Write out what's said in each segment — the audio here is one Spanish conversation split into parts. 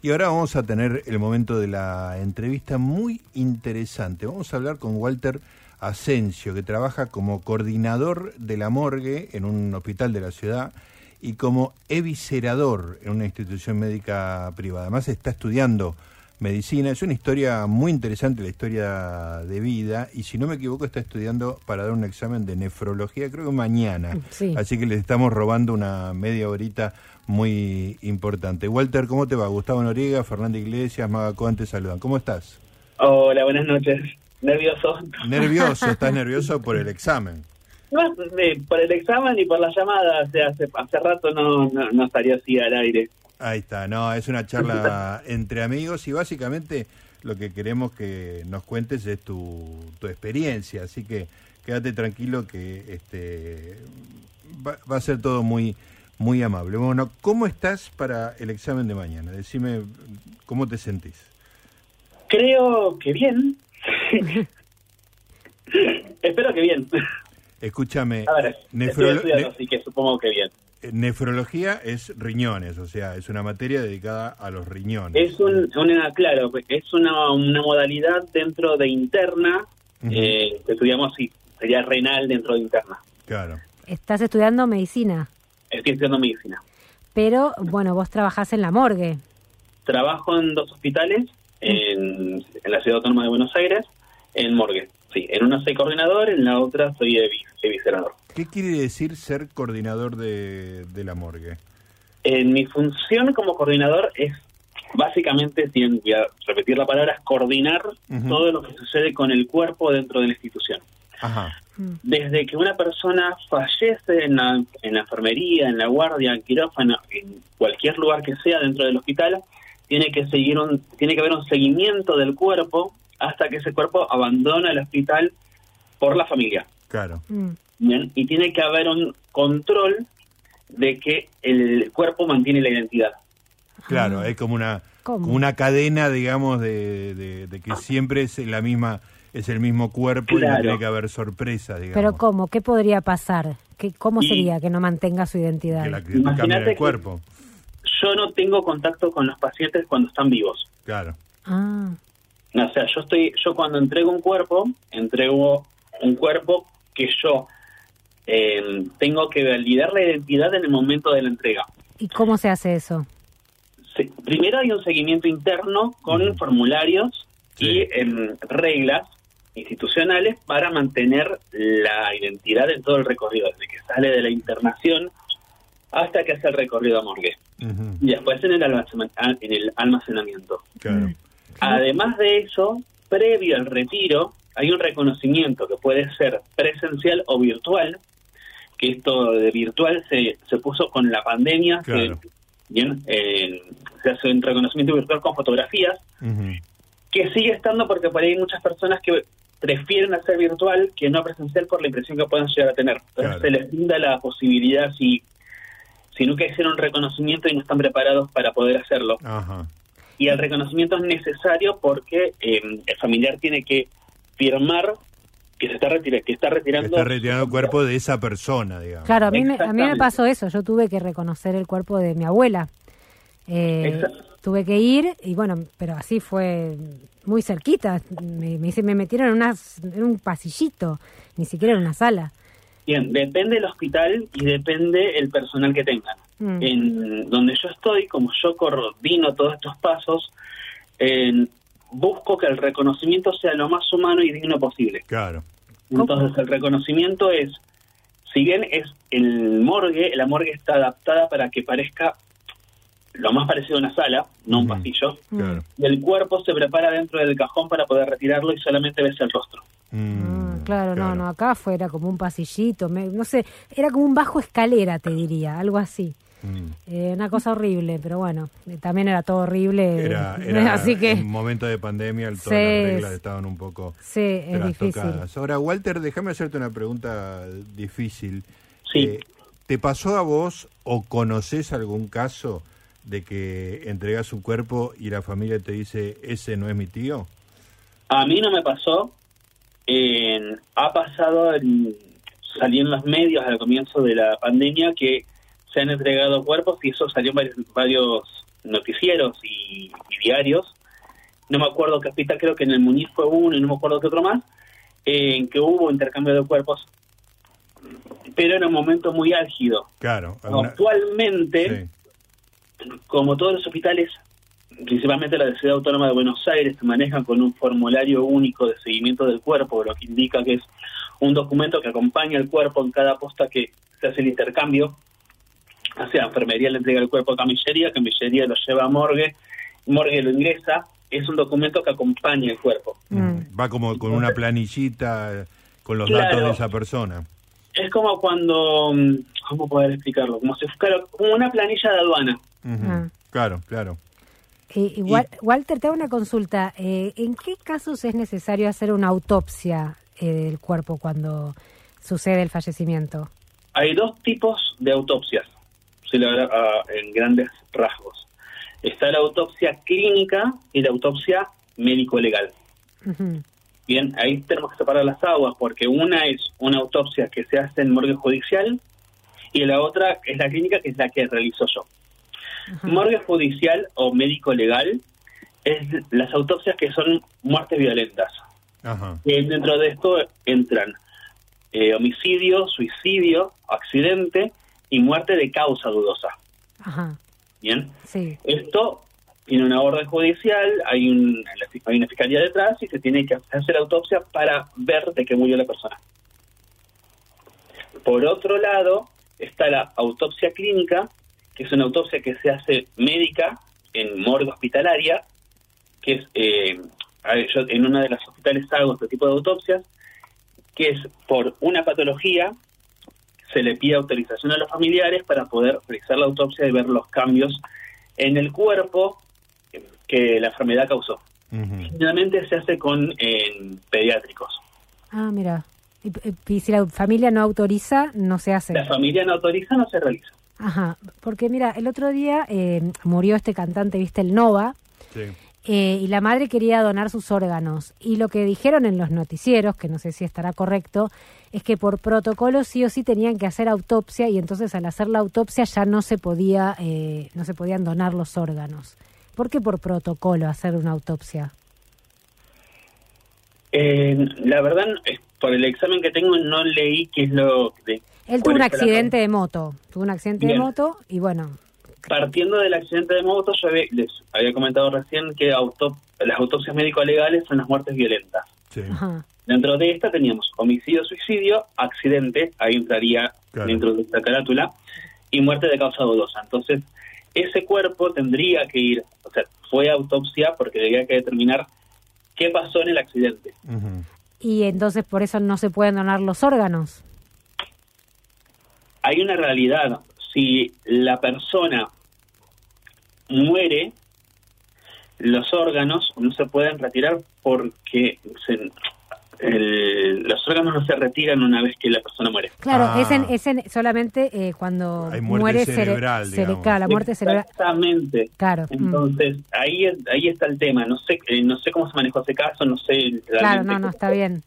Y ahora vamos a tener el momento de la entrevista muy interesante. Vamos a hablar con Walter Asensio, que trabaja como coordinador de la morgue en un hospital de la ciudad y como eviscerador en una institución médica privada. Además está estudiando medicina. Es una historia muy interesante, la historia de vida. Y si no me equivoco, está estudiando para dar un examen de nefrología, creo que mañana. Así que le estamos robando una media horita muy importante. Walter, ¿cómo te va? Gustavo Noriega, Fernando Iglesias, Maga te saludan. ¿Cómo estás? Hola, buenas noches. Nervioso. Nervioso, estás nervioso por el examen. No, por el examen y por la llamada. hace, hace rato no, no estaría así al aire. Ahí está, no, es una charla entre amigos y básicamente lo que queremos que nos cuentes es tu, tu experiencia, así que quédate tranquilo que este va, a ser todo muy muy amable. Bueno, ¿cómo estás para el examen de mañana? Decime cómo te sentís. Creo que bien. Espero que bien. Escúchame. Ver, así que supongo que bien. Eh, nefrología es riñones, o sea, es una materia dedicada a los riñones. Es una, claro, es una, una modalidad dentro de interna, eh, estudiamos, sí, sería renal dentro de interna. Claro. ¿Estás estudiando medicina? Estoy estudiando medicina. Pero, bueno, vos trabajás en la morgue. Trabajo en dos hospitales, en, en la Ciudad Autónoma de Buenos Aires, en morgue. Sí, en una soy coordinador, en la otra soy eviscerador. ¿Qué quiere decir ser coordinador de, la morgue? En mi función como coordinador es básicamente, voy a repetir la palabra, es coordinar todo lo que sucede con el cuerpo dentro de la institución. Desde que una persona fallece en la, en la enfermería, en la guardia, en quirófano, en cualquier lugar que sea dentro del hospital, tiene que seguir un, tiene que haber un seguimiento del cuerpo hasta que ese cuerpo abandona el hospital por la familia. Claro. Mm. Bien, y tiene que haber un control de que el cuerpo mantiene la identidad. Claro, es como una una cadena, digamos, de, que siempre es la misma es el mismo cuerpo y no tiene que haber sorpresa, digamos. Pero ¿cómo? ¿Qué podría pasar? ¿Qué, ¿Cómo sería que no mantenga su identidad? Que la cambie el cuerpo. Yo no tengo contacto con los pacientes cuando están vivos. Claro. Ah. O sea, yo estoy, yo cuando entrego un cuerpo, entrego un cuerpo que yo eh, tengo que validar la identidad en el momento de la entrega. ¿Y cómo se hace eso? primero hay un seguimiento interno con formularios y em, reglas institucionales para mantener la identidad en todo el recorrido, desde que sale de la internación hasta que hace el recorrido a morgue. Y después en el, en el almacenamiento. Claro. Además de eso, previo al retiro, hay un reconocimiento que puede ser presencial o virtual, que esto de virtual se, se puso con la pandemia, bien, se hace un reconocimiento virtual con fotografías, que sigue estando porque por ahí hay muchas personas que prefieren hacer virtual que no presencial por la impresión que puedan llegar a tener. Entonces se les brinda la posibilidad si, si nunca hicieron un reconocimiento y no están preparados para poder hacerlo. Ajá y el reconocimiento es necesario porque eh, el familiar tiene que firmar que se está, retirando que está retirando está retirando el cuerpo de esa persona digamos. Claro a mí me, a mí me pasó eso. Yo tuve que reconocer el cuerpo de mi abuela. Eh, tuve que ir y bueno pero así fue muy cerquita. Me, me, me metieron en, en un pasillito ni siquiera en una sala. Bien, depende del hospital y depende el personal que tengan. Mm. En donde yo estoy, como yo coordino todos estos pasos, busco que el reconocimiento sea lo más humano y digno posible. Claro. Entonces el reconocimiento es, si bien es el morgue, la morgue está adaptada para que parezca lo más parecido a una sala, no un pasillo, y el cuerpo se prepara dentro del cajón para poder retirarlo y solamente ves el rostro. Mm. Claro, no, no, acá fuera como un pasillito, no sé, era como un bajo escalera, te diría, algo así. Mm. Eh, una cosa horrible, pero bueno, eh, también era todo horrible. Era, era así que en un momento de pandemia todas las reglas estaban un poco sí, es difícil. Ahora, Walter, déjame hacerte una pregunta difícil. Sí. Eh, ¿Te pasó a vos o conoces algún caso de que entregas un cuerpo y la familia te dice, ese no es mi tío? A mí no me pasó, ha pasado, en, salió en los medios al comienzo de la pandemia que se han entregado cuerpos y eso salió en varios, noticieros y, diarios, no me acuerdo qué hospital, creo que en el Muniz fue uno y no me acuerdo qué otro más, en que hubo intercambio de cuerpos, pero en un momento muy álgido. Claro. Actualmente, como todos los hospitales, principalmente la de Ciudad Autónoma de Buenos Aires, se manejan con un formulario único de seguimiento del cuerpo, lo que indica que es un documento que acompaña al cuerpo en cada posta que se hace el intercambio. O sea, enfermería le entrega el cuerpo a camillería, camillería lo lleva a morgue, morgue lo ingresa. Es un documento que acompaña el cuerpo. Mm. Va como con una planillita con los datos de esa persona. Es como cuando, mm, ¿cómo poder explicarlo? Como si fuera como una planilla de aduana. Ah. Claro, claro. Eh, Walter, te hago una consulta. Eh, ¿En qué casos es necesario hacer una autopsia eh, del cuerpo cuando sucede el fallecimiento? Hay dos tipos de autopsias, ah, en grandes rasgos. Está la autopsia clínica y la autopsia médico-legal. Bien, ahí tenemos que separar las aguas porque una es una autopsia que se hace en morgue judicial y la otra es la clínica que es la que realizo yo. Morgue judicial o médico legal es las autopsias que son muertes violentas. dentro de esto entran eh, homicidio, suicidio, accidente y muerte de causa dudosa. Bien. Esto tiene una orden judicial, hay, un, hay una fiscalía detrás y se tiene que hacer autopsia para ver de qué murió la persona. Por otro lado, está la autopsia clínica, que es una autopsia que se hace médica en morgue hospitalaria, que es, eh, yo en una de las hospitales hago este tipo de autopsias, que es por una patología, se le pide autorización a los familiares para poder realizar la autopsia y ver los cambios en el cuerpo que la enfermedad causó. Generalmente se hace con pediátricos. Ah, mira. y, si la familia no autoriza, no se hace. La familia no autoriza, no se realiza. Ajá, porque mira, el otro día eh, murió este cantante, viste, el Nova, eh, y la madre quería donar sus órganos. Y lo que dijeron en los noticieros, que no sé si estará correcto, es que por protocolo sí o sí tenían que hacer autopsia y entonces al hacer la autopsia ya no se podía, eh, no se podían donar los órganos. ¿Por qué por protocolo hacer una autopsia? la verdad, por el examen que tengo no leí qué es lo de él tuvo un accidente de moto, tuvo un accidente de moto y bueno. Partiendo del accidente de moto, yo les había comentado recién que auto, las autopsias médico-legales son las muertes violentas. Dentro de esta teníamos homicidio, suicidio, accidente, ahí entraría dentro de esta carátula, y muerte de causa dudosa. Entonces, ese cuerpo tendría que ir, o sea, fue autopsia porque debía que determinar qué pasó en el accidente. Y entonces por eso no se pueden donar los órganos hay una realidad. Si la persona muere, los órganos no se pueden retirar porque los órganos no se retiran una vez que la persona muere. Claro, ah. es, en, solamente eh, cuando muere cerebral, la muerte cerebral. Exactamente. Claro. Mm. Entonces, ahí ahí está el tema. No sé eh, no sé cómo se manejó ese caso, no sé. Claro, no, no, está bien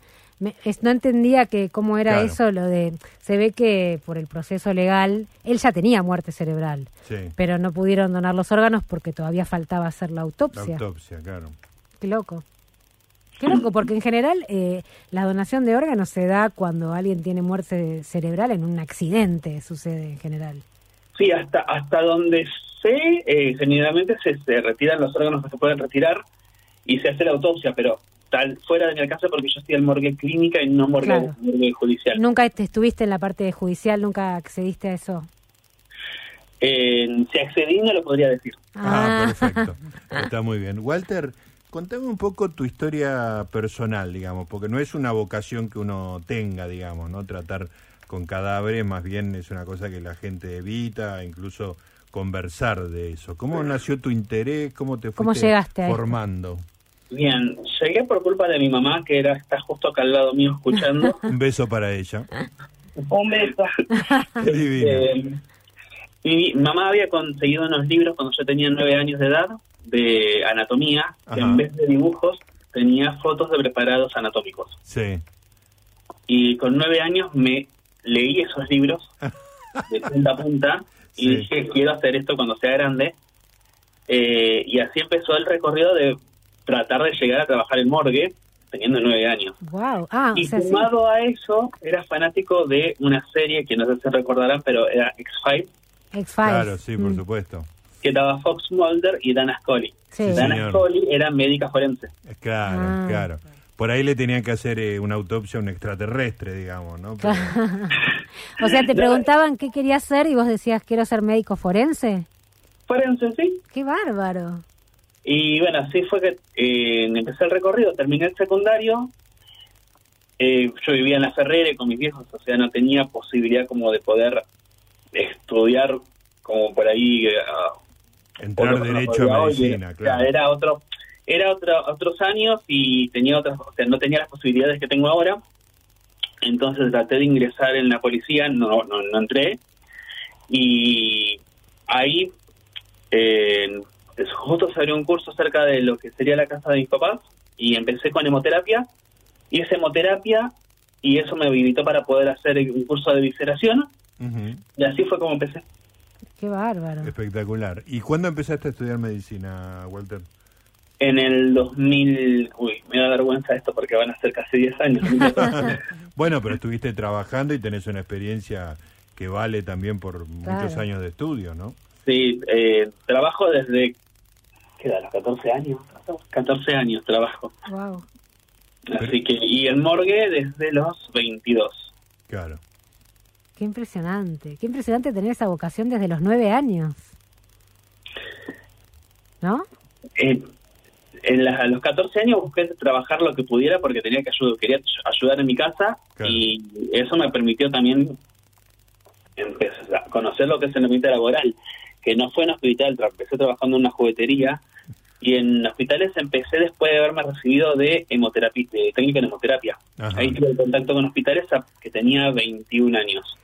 no entendía que cómo era eso, lo de... Se ve que por el proceso legal, él ya tenía muerte cerebral, pero no pudieron donar los órganos porque todavía faltaba hacer la autopsia. La autopsia, claro. Qué loco. Qué loco, porque en general eh, la donación de órganos se da cuando alguien tiene muerte cerebral en un accidente, sucede en general. Sí, hasta hasta donde sé, eh, generalmente se, se retiran los órganos que se pueden retirar y se hace la autopsia, pero tal fuera de mi alcance porque yo estoy en morgue clínica y no morgue, judicial. ¿Nunca estuviste en la parte judicial? ¿Nunca accediste a eso? Eh, si accedí no lo podría decir. Ah, ah. perfecto. Está muy bien. Walter, contame un poco tu historia personal, digamos, porque no es una vocación que uno tenga, digamos, ¿no? Tratar con cadáveres, más bien es una cosa que la gente evita, incluso conversar de eso. ¿Cómo nació tu interés? ¿Cómo te fuiste formando? Bien, llegué por culpa de mi mamá, que era está justo acá al lado mío escuchando. Un beso para ella. Un beso. Eh, mi mamá había conseguido unos libros cuando yo tenía nueve años de edad de anatomía, que en vez de dibujos tenía fotos de preparados anatómicos. Sí. Y con nueve años me leí esos libros de punta a punta y dije, quiero hacer esto cuando sea grande. Eh, y así empezó el recorrido de tratar de llegar a trabajar en morgue, teniendo nueve años. Wow. Ah, y sumado a eso, era fanático de una serie que no sé si recordarán, pero era X-Files. X-Files. Claro, sí, por mm. supuesto. Que daba Fox Mulder y Dana Scully. Sí. Dana Scully era médica forense. Claro, ah. claro. Por ahí le tenían que hacer eh, una autopsia a un extraterrestre, digamos, ¿no? o sea, te preguntaban qué querías ser y vos decías, quiero ser médico forense. Forense, sí. Qué bárbaro. Y bueno, así fue que eh, empecé el recorrido, terminé el secundario. Eh, yo vivía en la Ferrere con mis viejos, o sea, no tenía posibilidad como de poder estudiar como por ahí... Eh, Entrar derecho a medicina, claro. era otro era otro, otros años y tenía otras, o sea, no tenía las posibilidades que tengo ahora. Entonces traté de ingresar en la policía, no, no, no entré. Y ahí eh, justo se abrió un curso acerca de lo que sería la casa de mis papás y empecé con hemoterapia. y esa hemoterapia y eso me habilitó para poder hacer un curso de visceración. Y así fue como empecé. Qué bárbaro. Espectacular. ¿Y cuándo empezaste a estudiar medicina, Walter? En el 2000, uy, me da vergüenza esto porque van a ser casi 10 años. bueno, pero estuviste trabajando y tenés una experiencia que vale también por muchos años de estudio, ¿no? Sí, eh, trabajo desde, ¿qué da? Los 14 años. 14 años trabajo. Wow. Así que, y el morgue desde los 22. Claro. Qué impresionante, qué impresionante tener esa vocación desde los 9 años. ¿No? Eh, en a los 14 años busqué trabajar lo que pudiera porque tenía que ayudar, quería ayudar en mi casa y eso me permitió también empezar a conocer lo que es el ambiente laboral que no fue en hospital, empecé trabajando en una juguetería y en hospitales empecé después de haberme recibido de hemoterapia, de técnica en hemoterapia. Ahí tuve contacto con hospitales que tenía 21 años.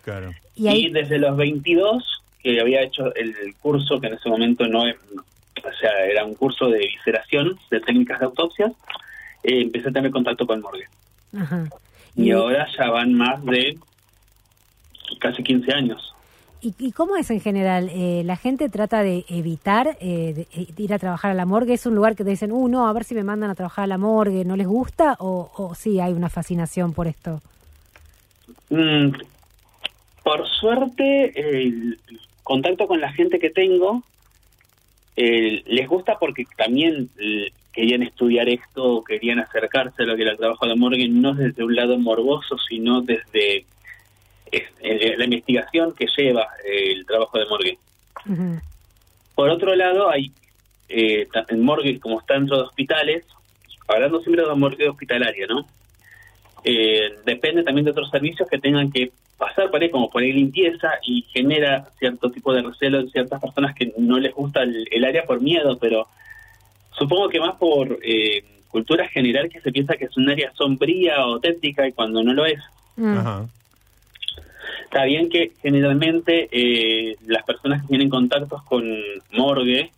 ¿Y, desde los 22, que había hecho el curso, que en ese momento no, o sea, era un curso de visceración, de técnicas de autopsias, eh, empecé a tener contacto con morgue. Y, ahora ya van más de casi 15 años. ¿Y, cómo es en general? Eh, ¿La gente trata de evitar eh, eh, ir a trabajar a la morgue? ¿Es un lugar que te dicen, uh, no, a ver si me mandan a trabajar a la morgue, no les gusta? ¿O, o sí hay una fascinación por esto? Mm, por suerte, el contacto con la gente que tengo les gusta porque también querían estudiar esto, querían acercarse a lo que era el trabajo de morgue, no desde un lado morboso, sino desde la investigación que lleva eh, el trabajo de morgue. Por otro lado, hay eh, en morgue, como está dentro de hospitales, hablando siempre de morgue hospitalaria, ¿no? Eh, depende también de otros servicios que tengan que pasar por ahí, como por ahí limpieza, y genera cierto tipo de recelo en ciertas personas que no les gusta el, área por miedo, pero supongo que más por eh, cultura general que se piensa que es un área sombría o tétrica y cuando no lo es. Mm. Está bien que generalmente eh, las personas que tienen contactos con morgue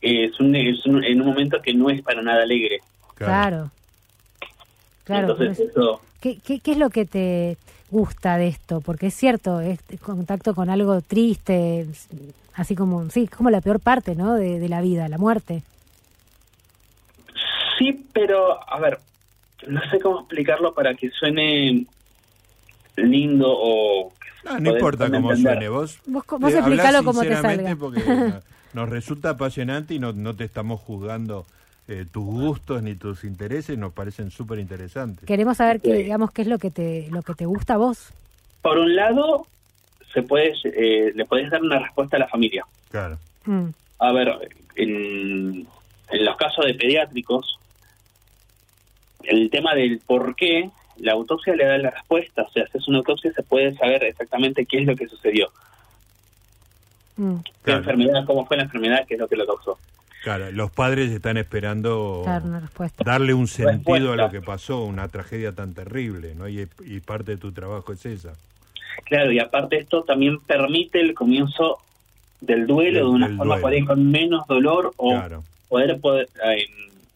eh, es, un, es en un momento que no es para nada alegre. Claro. Claro. Entonces, eso... ¿Qué, qué, qué es lo que te gusta de esto? Porque es cierto, es contacto con algo triste, así como, sí, como la peor parte, ¿no? De, de la vida, la muerte. Sí, pero, a ver, no sé cómo explicarlo para que suene lindo o... No, no importa cómo suene, vos, vos, vos explicalo como te salga. Porque nos resulta apasionante y no, no te estamos juzgando eh, tus gustos ni tus intereses, nos parecen súper interesantes. Queremos saber qué, digamos, qué es lo que te, lo que te gusta a vos. Por un lado, se puede, eh, le puedes dar una respuesta a la familia. Claro. Mm. A ver, en, en los casos de pediátricos, el tema del por qué la autopsia le da la respuesta. O sea, si es una autopsia se puede saber exactamente qué es lo que sucedió. Mm. ¿Qué enfermedad, cómo fue la enfermedad, qué es lo que lo causó? Claro, los padres están esperando darle un sentido a lo que pasó, una tragedia tan terrible, ¿no? Y, parte de tu trabajo es esa. Claro, y aparte esto también permite el comienzo del duelo de una forma con menos dolor o poder, poder eh,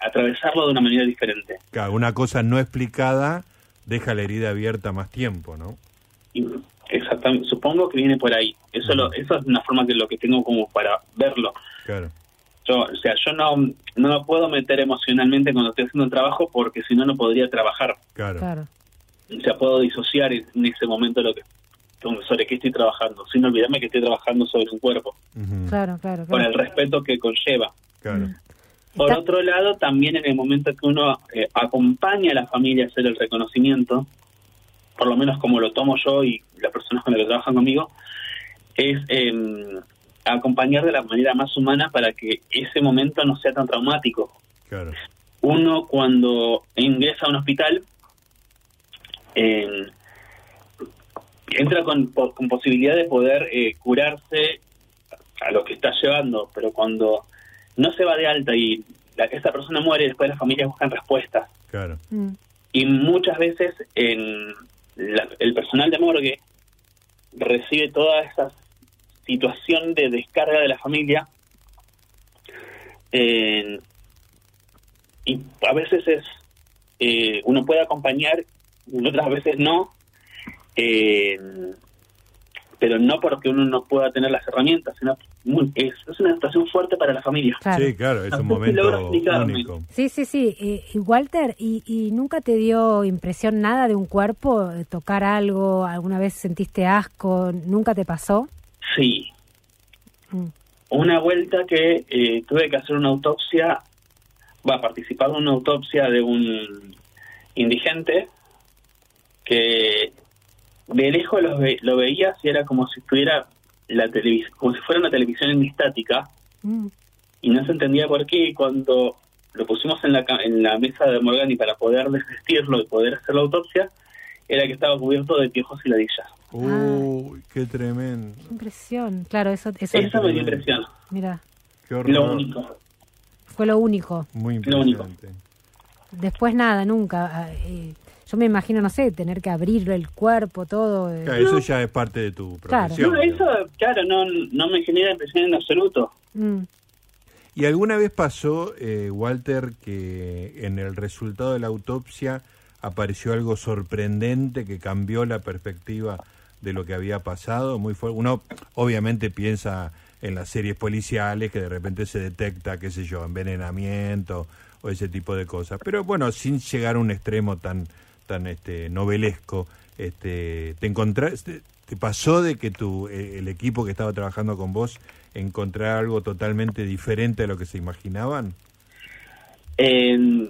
atravesarlo de una manera diferente. Claro, una cosa no explicada deja la herida abierta más tiempo, ¿no? exactamente, supongo que viene por ahí. Eso, lo, eso es una forma que lo que tengo como para verlo. Claro. Yo, o sea, yo no, no me puedo meter emocionalmente cuando estoy haciendo un trabajo porque si no, no podría trabajar. Claro. Claro. O sea, puedo disociar en ese momento lo que sobre qué estoy trabajando, sin olvidarme que estoy trabajando sobre un cuerpo, Ujú. Claro, claro, con el claro. respeto que conlleva. Claro. Por Está- otro lado, también en el momento que uno eh, acompaña a la familia a hacer el reconocimiento, por lo menos como lo tomo yo y las personas con las que trabajan conmigo, es eh, acompañar de la manera más humana para que ese momento no sea tan traumático. Claro. Uno cuando ingresa a un hospital eh, entra con, con posibilidad de poder eh, curarse a lo que está llevando, pero cuando no se va de alta y la, esa persona muere, después las familias buscan respuestas. Claro. Mm, Y muchas veces en la- el personal de morgue recibe toda esa situación de descarga de la familia eh, y a veces es eh, uno puede acompañar y otras veces no eh, pero no porque uno no pueda tener las herramientas sino muy- es, es una situación fuerte para la familia claro. Sí, claro, es un momento único. Sí, sí, sí. Eh, y Walter, ¿y, ¿y nunca te dio impresión nada de un cuerpo? de ¿Tocar algo? ¿Alguna vez sentiste asco? ¿Nunca te pasó? sí Mm, una vuelta que eh, tuve que hacer una autopsia, va a participar en una autopsia de un indigente que de lejos lo, ve- lo veía y era como si estuviera la televis como si fuera una televisión en estática mm, y no se entendía por qué cuando lo pusimos en la, ca- en la mesa de Morgani para poder desvestirlo y poder hacer la autopsia era que estaba cubierto de piojos y ladillas. Uy, qué tremendo. qué impresión. Claro, eso, eso Esa me dio impresión, mira, Qué horror. lo único. fue lo único. Muy Lo único. impresionante. Después nada, nunca. Ah, eh, yo me imagino, no sé, tener que abrir el cuerpo, todo. eh. Claro, eso ya es parte de tu Claro. profesión. No, eso, claro, no, no me genera impresión en absoluto. Mm, ¿Y alguna vez pasó, eh, Walter, que en el resultado de la autopsia apareció algo sorprendente que cambió la perspectiva de lo que había pasado? Muy fu- Uno obviamente piensa en las series policiales que de repente se detecta, qué sé yo, envenenamiento o ese tipo de cosas. Pero bueno, sin llegar a un extremo tan tan este novelesco, este te encontraste te pasó de que tu eh, el equipo que estaba trabajando con vos encontrara algo totalmente diferente a lo que se imaginaban? Eh,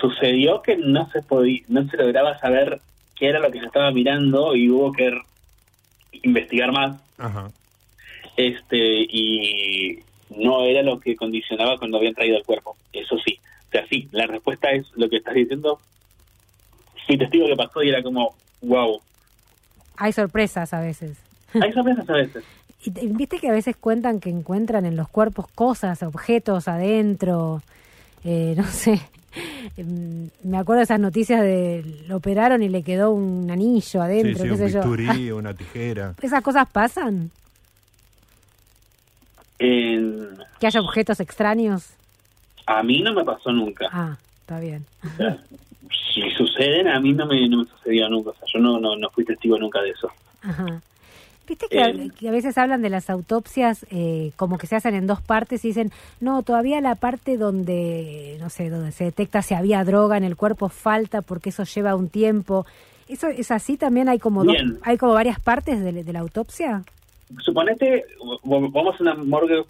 sucedió que no se podía, no se lograba saber qué era lo que se estaba mirando y hubo que investigar más. Ajá. Este y no era lo que condicionaba cuando habían traído el cuerpo. Eso sí. O sea, sí, la respuesta es lo que estás diciendo. Fui testigo que pasó y era como, wow. Hay sorpresas a veces. Hay sorpresas a veces. Y te- viste que a veces cuentan que encuentran en los cuerpos cosas, objetos adentro, eh, no sé. Em, Me acuerdo de esas noticias de lo operaron y le quedó un anillo adentro, sí, qué un sé yo. bisturí, una tijera. ¿Esas cosas pasan? En- ¿Que haya objetos extraños? a mí no me pasó nunca. Ah, está bien. O sea, si suceden, a mí no me, no me sucedió nunca. O sea, yo no, no, no fui testigo nunca de eso. Ajá. Viste que, a- Eh, que a veces hablan de las autopsias eh, como que se hacen en dos partes y dicen, no, todavía la parte donde, no sé, donde se detecta si había droga en el cuerpo falta porque eso lleva un tiempo. ¿Eso es así también? ¿Hay como, dos, hay como varias partes de, de la autopsia? Suponete, vamos a una morgue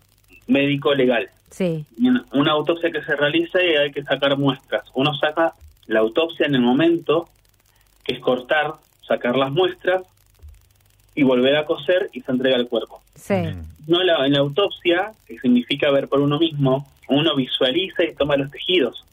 médico-legal. Sí. Y Una, una autopsia que se realiza y hay que sacar muestras. Uno saca la autopsia en el momento, que es cortar, sacar las muestras y volver a coser y se entrega el cuerpo. Sí. No en la, en la autopsia, que significa ver por uno mismo, uno visualiza y toma los tejidos.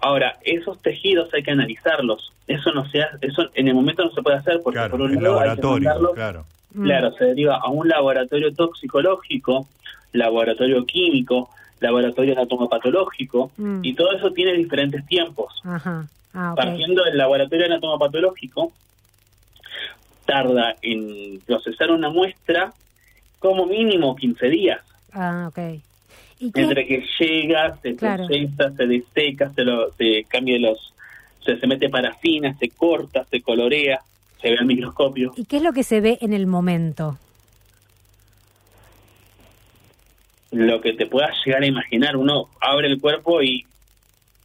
Ahora, esos tejidos hay que analizarlos. Eso no se hace, eso en el momento no se puede hacer porque Claro, por un lado hay que laboratorio, claro. Mm. Claro, se deriva a un laboratorio toxicológico, laboratorio químico, laboratorio anatomopatológico, Mm. y todo eso tiene diferentes tiempos. Ajá. Ah. Partiendo del laboratorio anatomopatológico, tarda en procesar una muestra como mínimo 15 días. Ah, ok. Entre que llega, se Claro. procesa, se deseca, se, lo, se cambia los... Se, se mete parafina, se corta, se colorea, se ve al microscopio. ¿Y qué es lo que se ve en el momento? Lo que te puedas llegar a imaginar. Uno abre el cuerpo y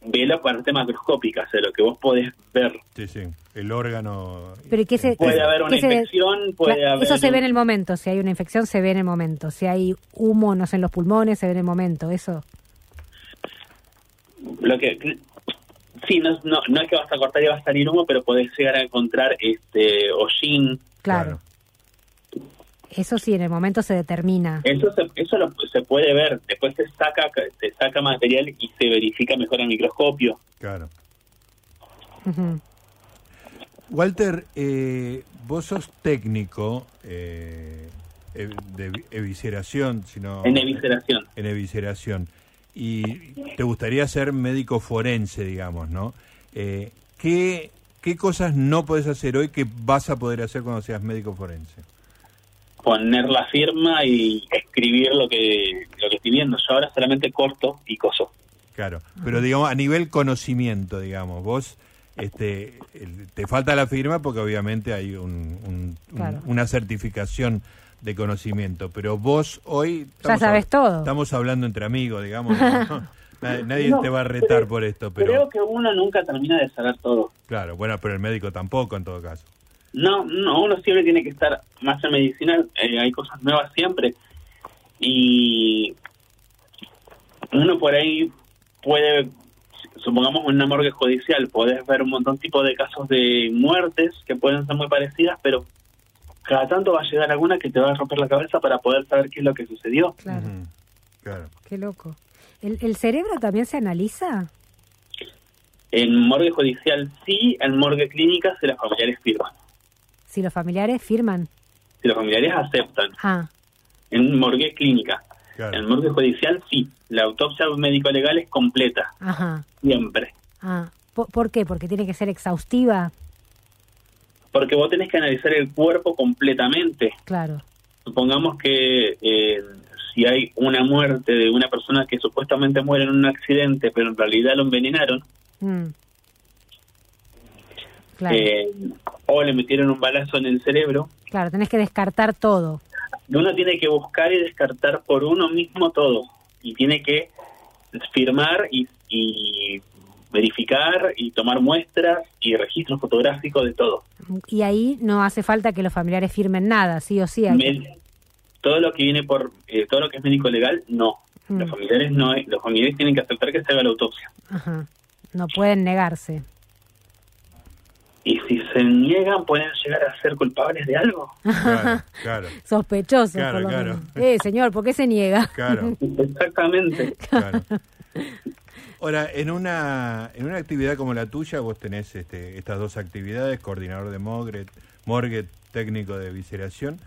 ve la parte macroscópica, o sea, lo que vos podés ver. Sí, sí, el órgano. Pero ¿qué se, puede haber una infección, puede haber... Eso se ve en el momento, si hay una infección se ve en el momento, si hay humo, no sé, en los pulmones se ve en el momento, eso. Lo que... Sí, no, no, no es que vas a cortar y va a salir humo, pero podés llegar a encontrar este hollín. claro. Eso sí, en el momento se determina. Eso se, eso se puede ver. Después se saca, se saca material y se verifica mejor en microscopio. Claro. Walter, eh, vos sos técnico eh, de evisceración, sino en evisceración. En evisceración. Y te gustaría ser médico forense, digamos, ¿no? Eh, ¿qué, ¿Qué cosas no puedes hacer hoy que vas a poder hacer cuando seas médico forense? Poner la firma y escribir lo que lo que estoy viendo. Yo ahora solamente corto y coso. Claro, pero digamos a nivel conocimiento, digamos, vos este te falta la firma porque obviamente hay un, una certificación de conocimiento, pero vos hoy ya sabes todo. Estamos hablando entre amigos, digamos. Nadie, te va a retar por esto, pero creo que uno nunca termina de saber todo. Claro, bueno, pero el médico tampoco en todo caso. No, no, uno siempre tiene que estar más en medicina, eh, hay cosas nuevas siempre. Y uno por ahí puede, supongamos en una morgue judicial, podés ver un montón tipo de casos de muertes que pueden ser muy parecidas, pero cada tanto va a llegar alguna que te va a romper la cabeza para poder saber qué es lo que sucedió. Claro. claro. Qué loco. ¿El, ¿El cerebro también se analiza? En morgue judicial sí, en morgue clínica se las familiares firman. Si los familiares firman. Si los familiares aceptan. Ah. En morgue clínica. En morgue judicial sí. La autopsia médico-legal es completa. Ajá. Siempre. Ah. ¿Por, qué? Porque tiene que ser exhaustiva. Porque vos tenés que analizar el cuerpo completamente. Claro. Supongamos que eh, si hay una muerte de una persona que supuestamente muere en un accidente, pero en realidad lo envenenaron, mm. Eh, o le metieron un balazo en el cerebro. Claro, tenés que descartar todo. Uno tiene que buscar y descartar por uno mismo todo. Y tiene que firmar y, verificar y tomar muestras y registros fotográficos de todo. Y ahí no hace falta que los familiares firmen nada, sí o sí. Todo lo que viene por, eh, todo lo que es médico legal, no. Mm. Los familiares no, los familiares tienen que aceptar que se haga la autopsia. Ajá. No pueden negarse y si se niegan pueden llegar a ser culpables de algo. Claro, claro. Sospechosos, por lo Eh, señor, ¿por qué se niega? Claro. Exactamente. Claro. Ahora, en una, en una actividad como la tuya, vos tenés este, estas dos actividades, coordinador de morgue, morgue técnico de visceración.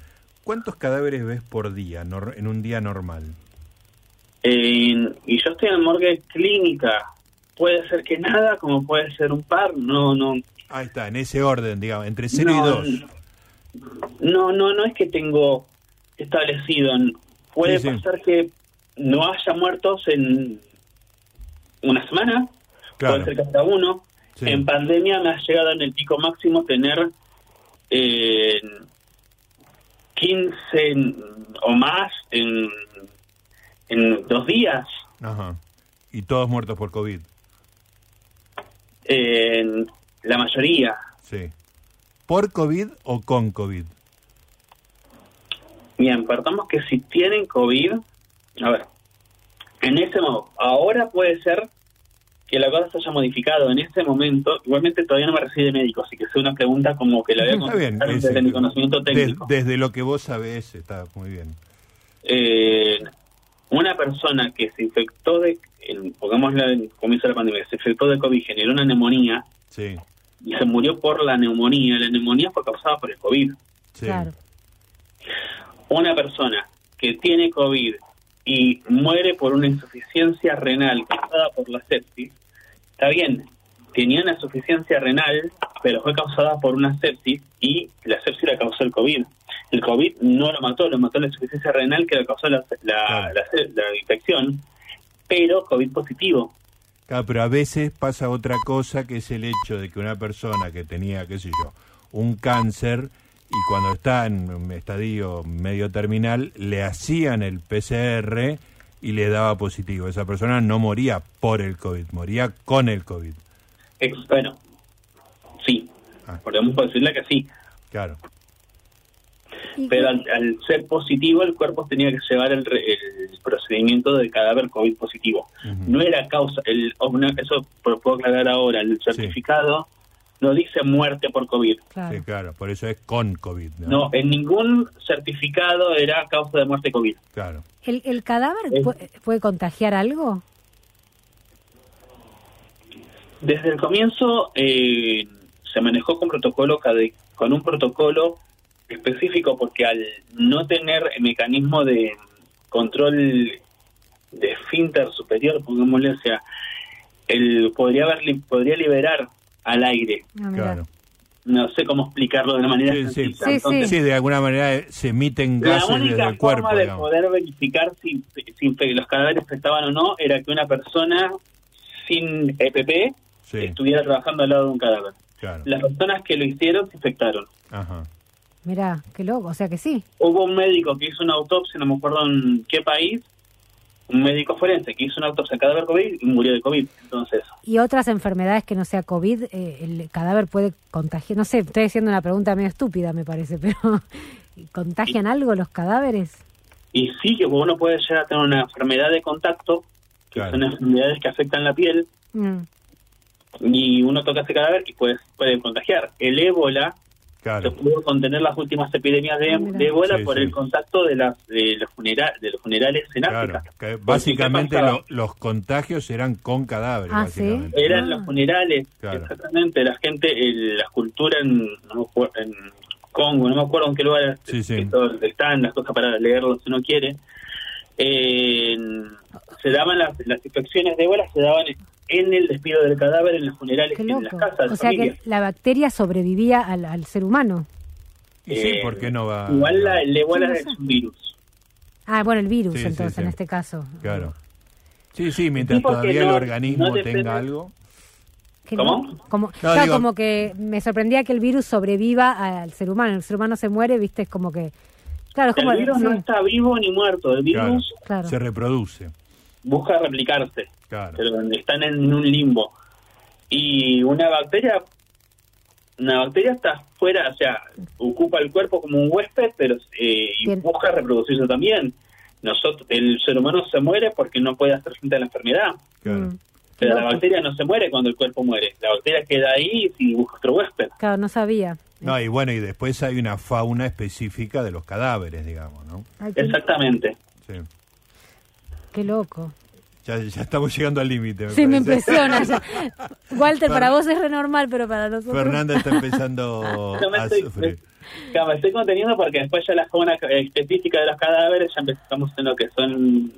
¿Cuántos cadáveres ves por día, en un día normal? y yo estoy en morgue clínica. Puede ser que nada, como puede ser un par. No, no, Ahí está, en ese orden, digamos, entre 0 y 2. No, no, no es que tengo establecido. Puede pasar que no haya muertos en una semana, puede ser que hasta uno. En pandemia me ha llegado en el pico máximo tener eh, 15 o más en, en dos días. Ajá. ¿Y todos muertos por COVID? Eh, la mayoría. Sí. ¿Por COVID o con COVID? Bien, partamos que si tienen COVID, a ver, en ese momento, ahora puede ser que la cosa se haya modificado en ese momento, igualmente todavía no me recibe médico, así que es una pregunta como que la voy a desde mi conocimiento técnico. Desde, lo que vos sabés, está muy bien. Eh, una persona que se infectó de, pongamos la comienzo de la pandemia, se infectó de COVID, generó una neumonía, sí y se murió por la neumonía. La neumonía fue causada por el COVID. Claro. Una persona que tiene COVID y muere por una insuficiencia renal causada por la sepsis, está bien, tenía una insuficiencia renal, pero fue causada por una sepsis y la sepsis la causó el COVID. El COVID no lo mató, lo mató la insuficiencia renal que le causó la, la, la infección, pero COVID positivo. Claro, pero a veces pasa otra cosa que es el hecho de que una persona que tenía, qué sé yo, un cáncer y cuando está en un estadio medio terminal le hacían el PCR y le daba positivo. Esa persona no moría por el COVID, moría con el COVID. bueno, sí, ah. podemos decirle que sí. Claro. Pero al, ser positivo, el cuerpo tenía que llevar el, procedimiento de cadáver COVID positivo. No era causa, el, eso puedo aclarar ahora, el certificado no dice muerte por COVID. Claro. Sí, claro, por eso es con COVID. ¿no? en ningún certificado era causa de muerte COVID. Claro. ¿El, cadáver puede, contagiar algo? Desde el comienzo eh, se manejó con protocolo con un protocolo específico porque al no tener el mecanismo de control de finter superior, pongámosle, o sea, el podría haber podría liberar al aire. Ah, claro. No sé cómo explicarlo de una manera sí, Sí, sí. de alguna manera eh, se emiten gases desde el cuerpo. La única forma de poder verificar si, los cadáveres estaban o no era que una persona sin EPP estuviera trabajando al lado de un cadáver. Las personas que lo hicieron se infectaron. Ajá. Mira, qué loco, o sea que sí. Hubo un médico que hizo una autopsia, no me acuerdo en qué país, un médico forense que hizo una autopsia al cadáver COVID y murió de COVID. Entonces. ¿Y otras enfermedades que no sea COVID, eh, el cadáver puede contagiar? No sé, estoy haciendo una pregunta medio estúpida, me parece, pero ¿contagian algo los cadáveres? Y sí, que uno puede llegar a tener una enfermedad de contacto, que son enfermedades que afectan la piel, mm. y uno toca ese cadáver y puede, puede contagiar. El ébola se pudo contener las últimas epidemias de, ah, ébola por el contacto de, las, de, los de los funerales en África. básicamente los contagios eran con cadáveres. Ah, eran ah. los funerales, exactamente. La gente, la escultura en, en Congo, no me acuerdo en qué lugar están las cosas para leerlo si uno quiere. Eh, se daban las, las infecciones de ébola, se daban en el despido del cadáver, en los funerales, en las casas. O sea que la bacteria sobrevivía al, ser humano. Y sí, eh, ¿por qué no va? Igual la, el ébola es un virus. Ah, bueno, el virus entonces, en este caso. Claro. Sí, sí, mientras todavía el organismo tenga algo. ¿Cómo? Como, como que me sorprendía que el virus sobreviva al ser humano. El ser humano se muere, viste, es como que... Claro, como, el virus no está vivo ni muerto, el virus se reproduce busca replicarse, pero están en un limbo. Y una bacteria, una bacteria está fuera, o sea, ocupa el cuerpo como un huésped, pero eh, y busca reproducirse también. Nosotros, el ser humano se muere porque no puede hacer frente a la enfermedad. Mm. Pero la bacteria no se muere cuando el cuerpo muere. La bacteria queda ahí y busca otro huésped. Claro, no sabía. No, y bueno, y después hay una fauna específica de los cadáveres, digamos, ¿no? Exactamente. Sí. Qué loco. Ya, estamos llegando al límite. Sí, me impresiona. Walter, para vos es renormal, pero para nosotros. Fernanda está empezando a sufrir. me estoy conteniendo porque después ya la fauna específica de los cadáveres ya empezamos en lo que son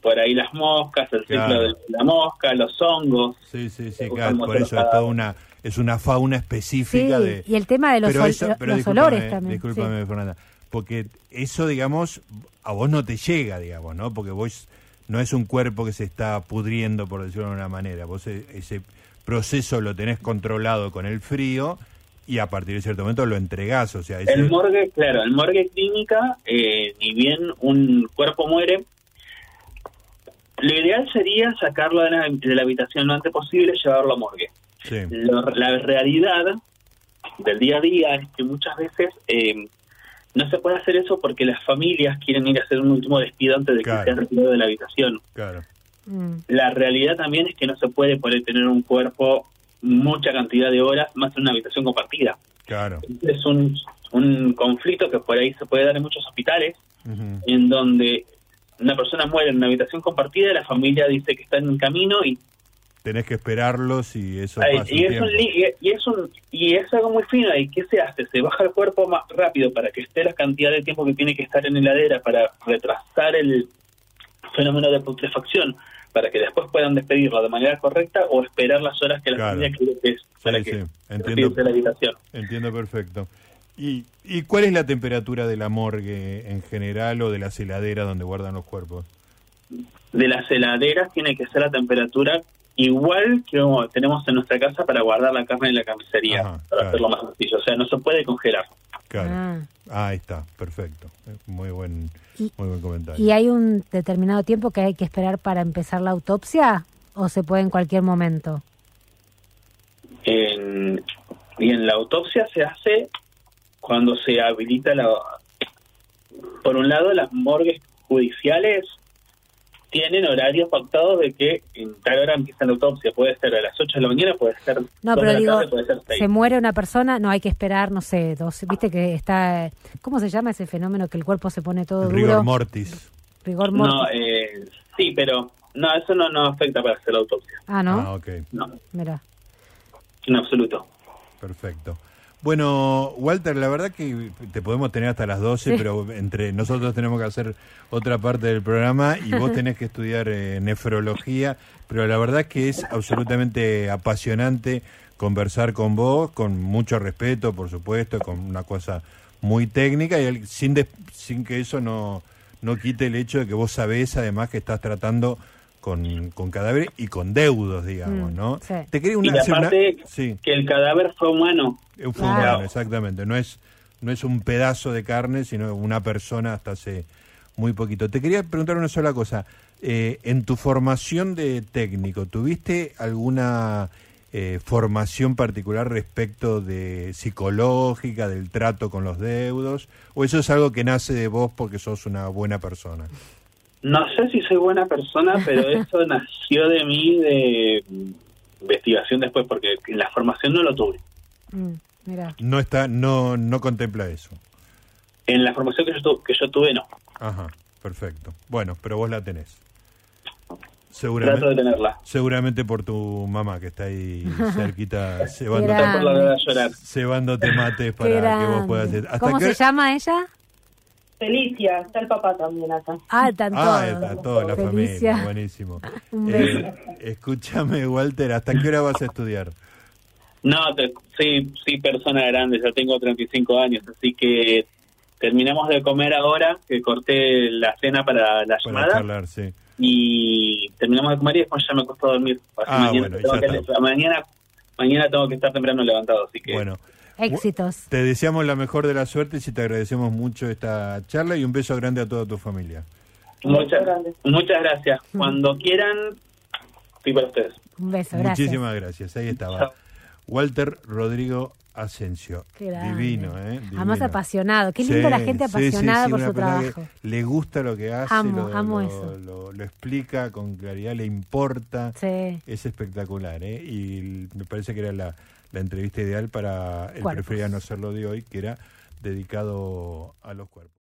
por ahí las moscas, el ciclo de la mosca, los hongos. Sí, sí, sí, claro, por eso es toda una es una fauna específica sí, de y el tema de los, los olores también. Discúlpame, Fernanda, porque eso digamos a vos no te llega, digamos, ¿no? Porque vos no es un cuerpo que se está pudriendo, por decirlo de una manera. Vos e, ese proceso lo tenés controlado con el frío y a partir de cierto momento lo entregás. O sea, El morgue, claro, el morgue clínica, eh, ni bien un cuerpo muere, lo ideal sería sacarlo de la, habitación lo antes posible y llevarlo a morgue. la realidad del día a día es que muchas veces eh, no se puede hacer eso porque las familias quieren ir a hacer un último despido antes de que sea retirado de la habitación. Claro. Mm. La realidad también es que no se puede poder tener un cuerpo mucha cantidad de horas más en una habitación compartida. Claro. Es un, un conflicto que por ahí se puede dar en muchos hospitales, en donde una persona muere en una habitación compartida y la familia dice que está en un camino y tenés que esperarlos y eso y, es y, es y es algo muy fino y qué se hace se baja el cuerpo más rápido para que esté la cantidad de tiempo que tiene que estar en la heladera para retrasar el fenómeno de putrefacción para que después puedan despedirlo de manera correcta o esperar las horas que la familia quiere que es para que entiendo, la habitación. Entiendo perfecto. ¿Y, ¿Y cuál es la temperatura de la morgue en general o de las heladeras donde guardan los cuerpos? De las heladeras tiene que ser la temperatura igual que tenemos en nuestra casa para guardar la carne en la carnicería, para hacerlo más sencillo. O sea, no se puede congelar. Claro. Ah, Ah, ahí está, perfecto. Muy buen, muy buen comentario. ¿Y hay un determinado tiempo que hay que esperar para empezar la autopsia o se puede en cualquier momento? En, y en la autopsia se hace cuando se habilita la... Por un lado, las morgues judiciales tienen horarios pactados de que en tal hora empieza la autopsia. Puede ser a las 8 de la mañana, puede ser. No, pero digo, se muere una persona, no hay que esperar, no sé, dos. Viste que está. ¿Cómo se llama ese fenómeno que el cuerpo se pone todo rigor duro? mortis. Rigor mortis. No, eh, sí, pero no, eso no, no afecta para hacer la autopsia. Ah, ¿no? Ah, ok. No. Mira. En absoluto. Perfecto. Bueno, Walter, la verdad que te podemos tener hasta las 12, pero entre nosotros tenemos que hacer otra parte del programa y vos tenés que estudiar eh, nefrología, pero la verdad que es absolutamente apasionante conversar con vos, con mucho respeto, por supuesto, con una cosa muy técnica y sin, sin que eso no, no quite el hecho de que vos sabés además que estás tratando con, con cadáveres y con deudos, digamos, mm, ¿no? Te quería una, y aparte que el cadáver fue humano. Fue humano, exactamente. No es, no es un pedazo de carne, sino una persona hasta hace muy poquito. Te quería preguntar una sola cosa. Eh, en tu formación de técnico, ¿tuviste alguna eh, formación particular respecto de psicológica, del trato con los deudos? ¿O eso es algo que nace de vos porque sos una buena persona? No sé si soy buena persona, pero eso nació de mí de investigación después, porque en la formación no lo tuve. Mm, no está, no, no contempla eso. En la formación que yo, que yo tuve, no. Ajá, perfecto. Bueno, pero vos la tenés. Seguramente, Trato de tenerla. Seguramente por tu mamá que está ahí cerquita cebándote, cebándote mates para que vos puedas... ¿Hasta ¿Cómo se llama ella? Felicia, está el papá también acá. Ah, están ah, está toda la familia, buenísimo. Eh, escúchame, Walter, ¿hasta qué hora vas a estudiar? No, sí, sí, persona grande, ya tengo 35 años, así que terminamos de comer ahora, que corté la cena para la llamada. sí. Y terminamos de comer y después ya me costó dormir. ah, mañana, bueno, mañana, mañana tengo que estar temprano levantado, así que... Bueno. Éxitos. Te deseamos la mejor de las suertes y te agradecemos mucho esta charla y un beso grande a toda tu familia. Muchas, muchas gracias. Cuando quieran, estoy para ustedes. Un beso, gracias. Muchísimas gracias. Ahí estaba. Walter Rodrigo Asensio. Divino, ¿eh? Además apasionado. Qué lindo la gente apasionada por su trabajo. Le gusta lo que hace. Amo, lo, amo eso. Lo, explica con claridad, le importa. Es espectacular, ¿eh? Y me parece que era la la entrevista ideal para el prefería no hacerlo de hoy, que era dedicado a los cuerpos.